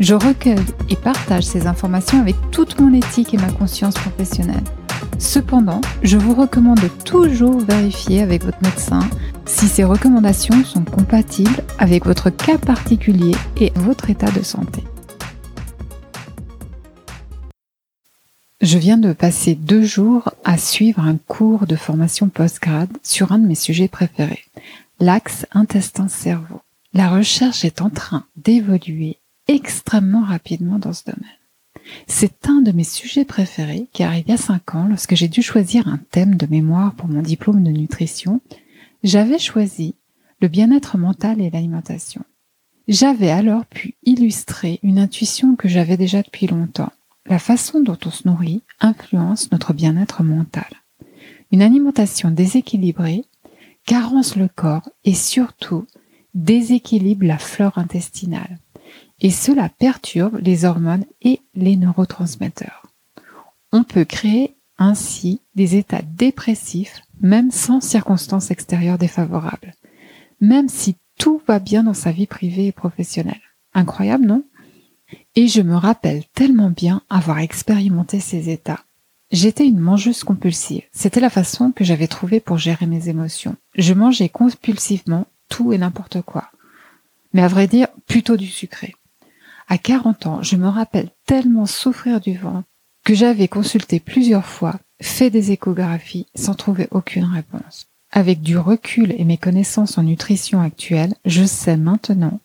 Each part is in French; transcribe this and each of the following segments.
Je recueille et partage ces informations avec toute mon éthique et ma conscience professionnelle. Cependant, je vous recommande toujours vérifier avec votre médecin si ces recommandations sont compatibles avec votre cas particulier et votre état de santé. Je viens de passer deux jours à suivre un cours de formation post-grade sur un de mes sujets préférés, l'axe intestin-cerveau. La recherche est en train d'évoluer extrêmement rapidement dans ce domaine. C'est un de mes sujets préférés car il y a cinq ans, lorsque j'ai dû choisir un thème de mémoire pour mon diplôme de nutrition, j'avais choisi le bien-être mental et l'alimentation. J'avais alors pu illustrer une intuition que j'avais déjà depuis longtemps la façon dont on se nourrit influence notre bien-être mental. Une alimentation déséquilibrée carence le corps et surtout déséquilibre la flore intestinale. Et cela perturbe les hormones et les neurotransmetteurs. On peut créer ainsi des états dépressifs même sans circonstances extérieures défavorables, même si tout va bien dans sa vie privée et professionnelle. Incroyable, non? Et je me rappelle tellement bien avoir expérimenté ces états. J'étais une mangeuse compulsive. C'était la façon que j'avais trouvée pour gérer mes émotions. Je mangeais compulsivement tout et n'importe quoi. Mais à vrai dire, plutôt du sucré. À 40 ans, je me rappelle tellement souffrir du ventre que j'avais consulté plusieurs fois, fait des échographies sans trouver aucune réponse. Avec du recul et mes connaissances en nutrition actuelle, je sais maintenant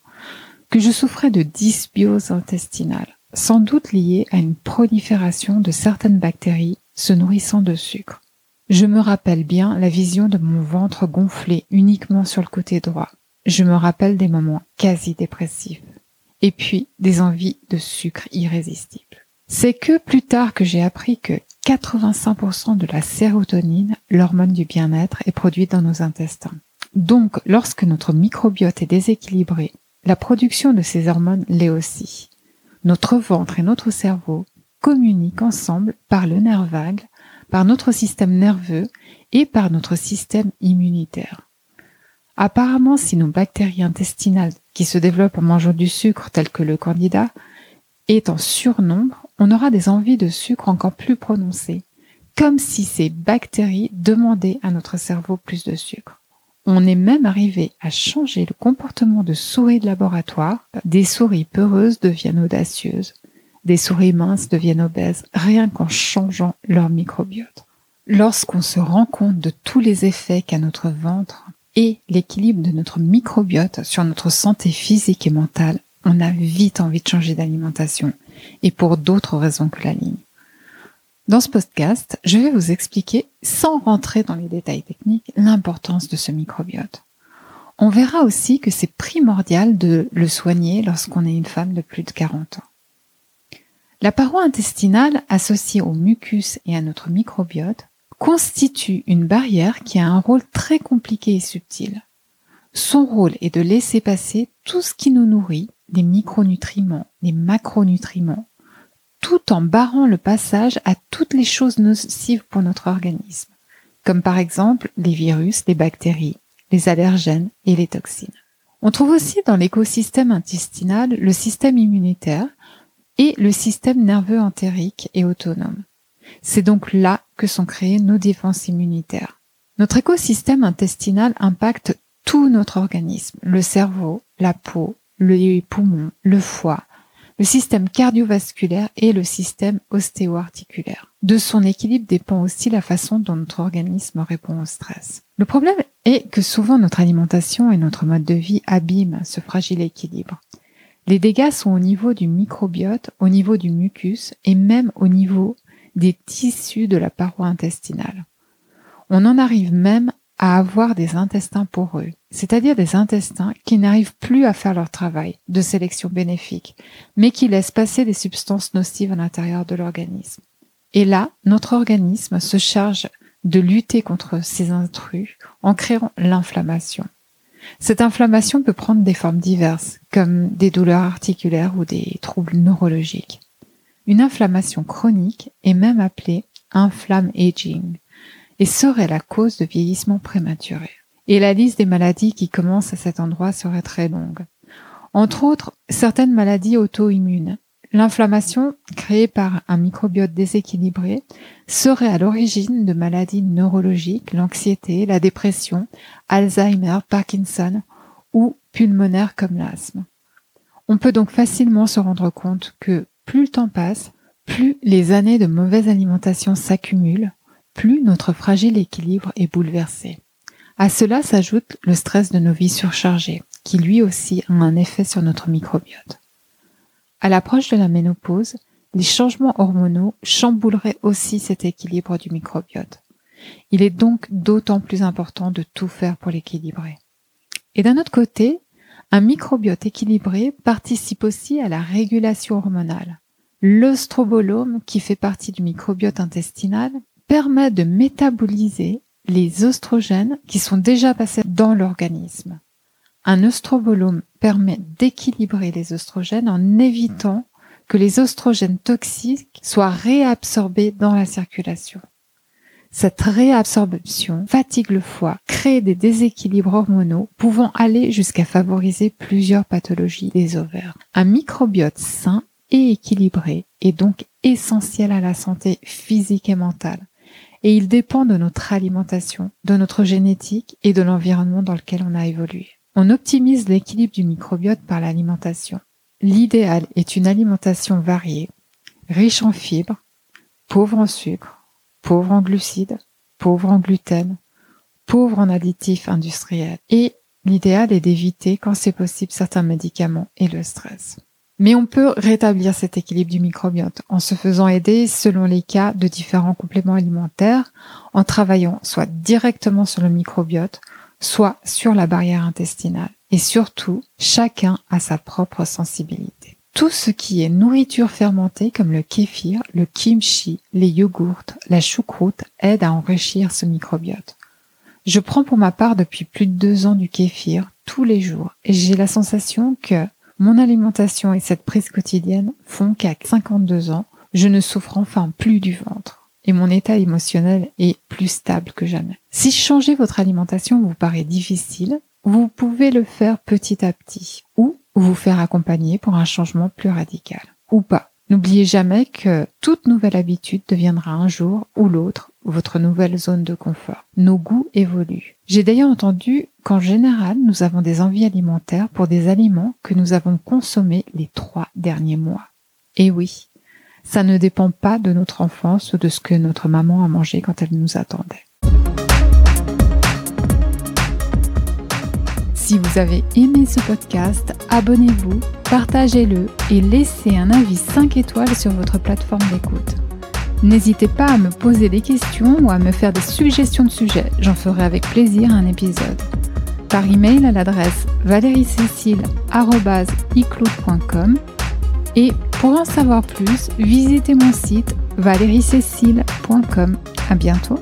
que je souffrais de dysbiose intestinale, sans doute liée à une prolifération de certaines bactéries se nourrissant de sucre. Je me rappelle bien la vision de mon ventre gonflé uniquement sur le côté droit. Je me rappelle des moments quasi dépressifs. Et puis des envies de sucre irrésistibles. C'est que plus tard que j'ai appris que 85% de la sérotonine, l'hormone du bien-être, est produite dans nos intestins. Donc, lorsque notre microbiote est déséquilibré la production de ces hormones l'est aussi. Notre ventre et notre cerveau communiquent ensemble par le nerf vague, par notre système nerveux et par notre système immunitaire. Apparemment, si nos bactéries intestinales qui se développent en mangeant du sucre tel que le candida est en surnombre, on aura des envies de sucre encore plus prononcées, comme si ces bactéries demandaient à notre cerveau plus de sucre. On est même arrivé à changer le comportement de souris de laboratoire. Des souris peureuses deviennent audacieuses. Des souris minces deviennent obèses, rien qu'en changeant leur microbiote. Lorsqu'on se rend compte de tous les effets qu'a notre ventre et l'équilibre de notre microbiote sur notre santé physique et mentale, on a vite envie de changer d'alimentation, et pour d'autres raisons que la ligne. Dans ce podcast, je vais vous expliquer, sans rentrer dans les détails techniques, l'importance de ce microbiote. On verra aussi que c'est primordial de le soigner lorsqu'on est une femme de plus de 40 ans. La paroi intestinale, associée au mucus et à notre microbiote, constitue une barrière qui a un rôle très compliqué et subtil. Son rôle est de laisser passer tout ce qui nous nourrit, les micronutriments, les macronutriments, tout en barrant le passage à toutes les choses nocives pour notre organisme, comme par exemple les virus, les bactéries, les allergènes et les toxines. On trouve aussi dans l'écosystème intestinal le système immunitaire et le système nerveux entérique et autonome. C'est donc là que sont créées nos défenses immunitaires. Notre écosystème intestinal impacte tout notre organisme, le cerveau, la peau, les poumons, le foie, le système cardiovasculaire et le système ostéo-articulaire. De son équilibre dépend aussi la façon dont notre organisme répond au stress. Le problème est que souvent notre alimentation et notre mode de vie abîment ce fragile équilibre. Les dégâts sont au niveau du microbiote, au niveau du mucus et même au niveau des tissus de la paroi intestinale. On en arrive même à avoir des intestins poreux, c'est-à-dire des intestins qui n'arrivent plus à faire leur travail de sélection bénéfique, mais qui laissent passer des substances nocives à l'intérieur de l'organisme. Et là, notre organisme se charge de lutter contre ces intrus en créant l'inflammation. Cette inflammation peut prendre des formes diverses, comme des douleurs articulaires ou des troubles neurologiques. Une inflammation chronique est même appelée inflamme aging et serait la cause de vieillissement prématuré. Et la liste des maladies qui commencent à cet endroit serait très longue. Entre autres, certaines maladies auto-immunes, L'inflammation, créée par un microbiote déséquilibré, serait à l'origine de maladies neurologiques, l'anxiété, la dépression, Alzheimer, Parkinson ou pulmonaires comme l'asthme. On peut donc facilement se rendre compte que plus le temps passe, plus les années de mauvaise alimentation s'accumulent, plus notre fragile équilibre est bouleversé. À cela s'ajoute le stress de nos vies surchargées, qui lui aussi a un effet sur notre microbiote. À l'approche de la ménopause, les changements hormonaux chambouleraient aussi cet équilibre du microbiote. Il est donc d'autant plus important de tout faire pour l'équilibrer. Et d'un autre côté, un microbiote équilibré participe aussi à la régulation hormonale. L'œstrobolome, qui fait partie du microbiote intestinal, permet de métaboliser les oestrogènes qui sont déjà passés dans l'organisme. Un œstrobolome permet d'équilibrer les oestrogènes en évitant que les oestrogènes toxiques soient réabsorbés dans la circulation. Cette réabsorption fatigue le foie, crée des déséquilibres hormonaux pouvant aller jusqu'à favoriser plusieurs pathologies des ovaires. Un microbiote sain et équilibré est donc essentiel à la santé physique et mentale et il dépend de notre alimentation, de notre génétique et de l'environnement dans lequel on a évolué. On optimise l'équilibre du microbiote par l'alimentation. L'idéal est une alimentation variée, riche en fibres, pauvre en sucre, pauvre en glucides, pauvre en gluten, pauvre en additifs industriels. Et l'idéal est d'éviter, quand c'est possible, certains médicaments et le stress. Mais on peut rétablir cet équilibre du microbiote en se faisant aider selon les cas de différents compléments alimentaires, en travaillant soit directement sur le microbiote, soit sur la barrière intestinale. Et surtout, chacun a sa propre sensibilité. Tout ce qui est nourriture fermentée comme le kéfir, le kimchi, les yogourts, la choucroute aide à enrichir ce microbiote. Je prends pour ma part depuis plus de deux ans du kéfir tous les jours et j'ai la sensation que mon alimentation et cette prise quotidienne font qu'à 52 ans, je ne souffre enfin plus du ventre et mon état émotionnel est plus stable que jamais. Si changer votre alimentation vous paraît difficile, vous pouvez le faire petit à petit ou vous faire accompagner pour un changement plus radical ou pas. N'oubliez jamais que toute nouvelle habitude deviendra un jour ou l'autre votre nouvelle zone de confort. Nos goûts évoluent. J'ai d'ailleurs entendu qu'en général, nous avons des envies alimentaires pour des aliments que nous avons consommés les trois derniers mois. Et oui, ça ne dépend pas de notre enfance ou de ce que notre maman a mangé quand elle nous attendait. Si vous avez aimé ce podcast, abonnez-vous, partagez-le et laissez un avis 5 étoiles sur votre plateforme d'écoute. N'hésitez pas à me poser des questions ou à me faire des suggestions de sujets, j'en ferai avec plaisir un épisode. Par email à l'adresse valeriecécile.com et pour en savoir plus, visitez mon site valeriecécile.com. À bientôt.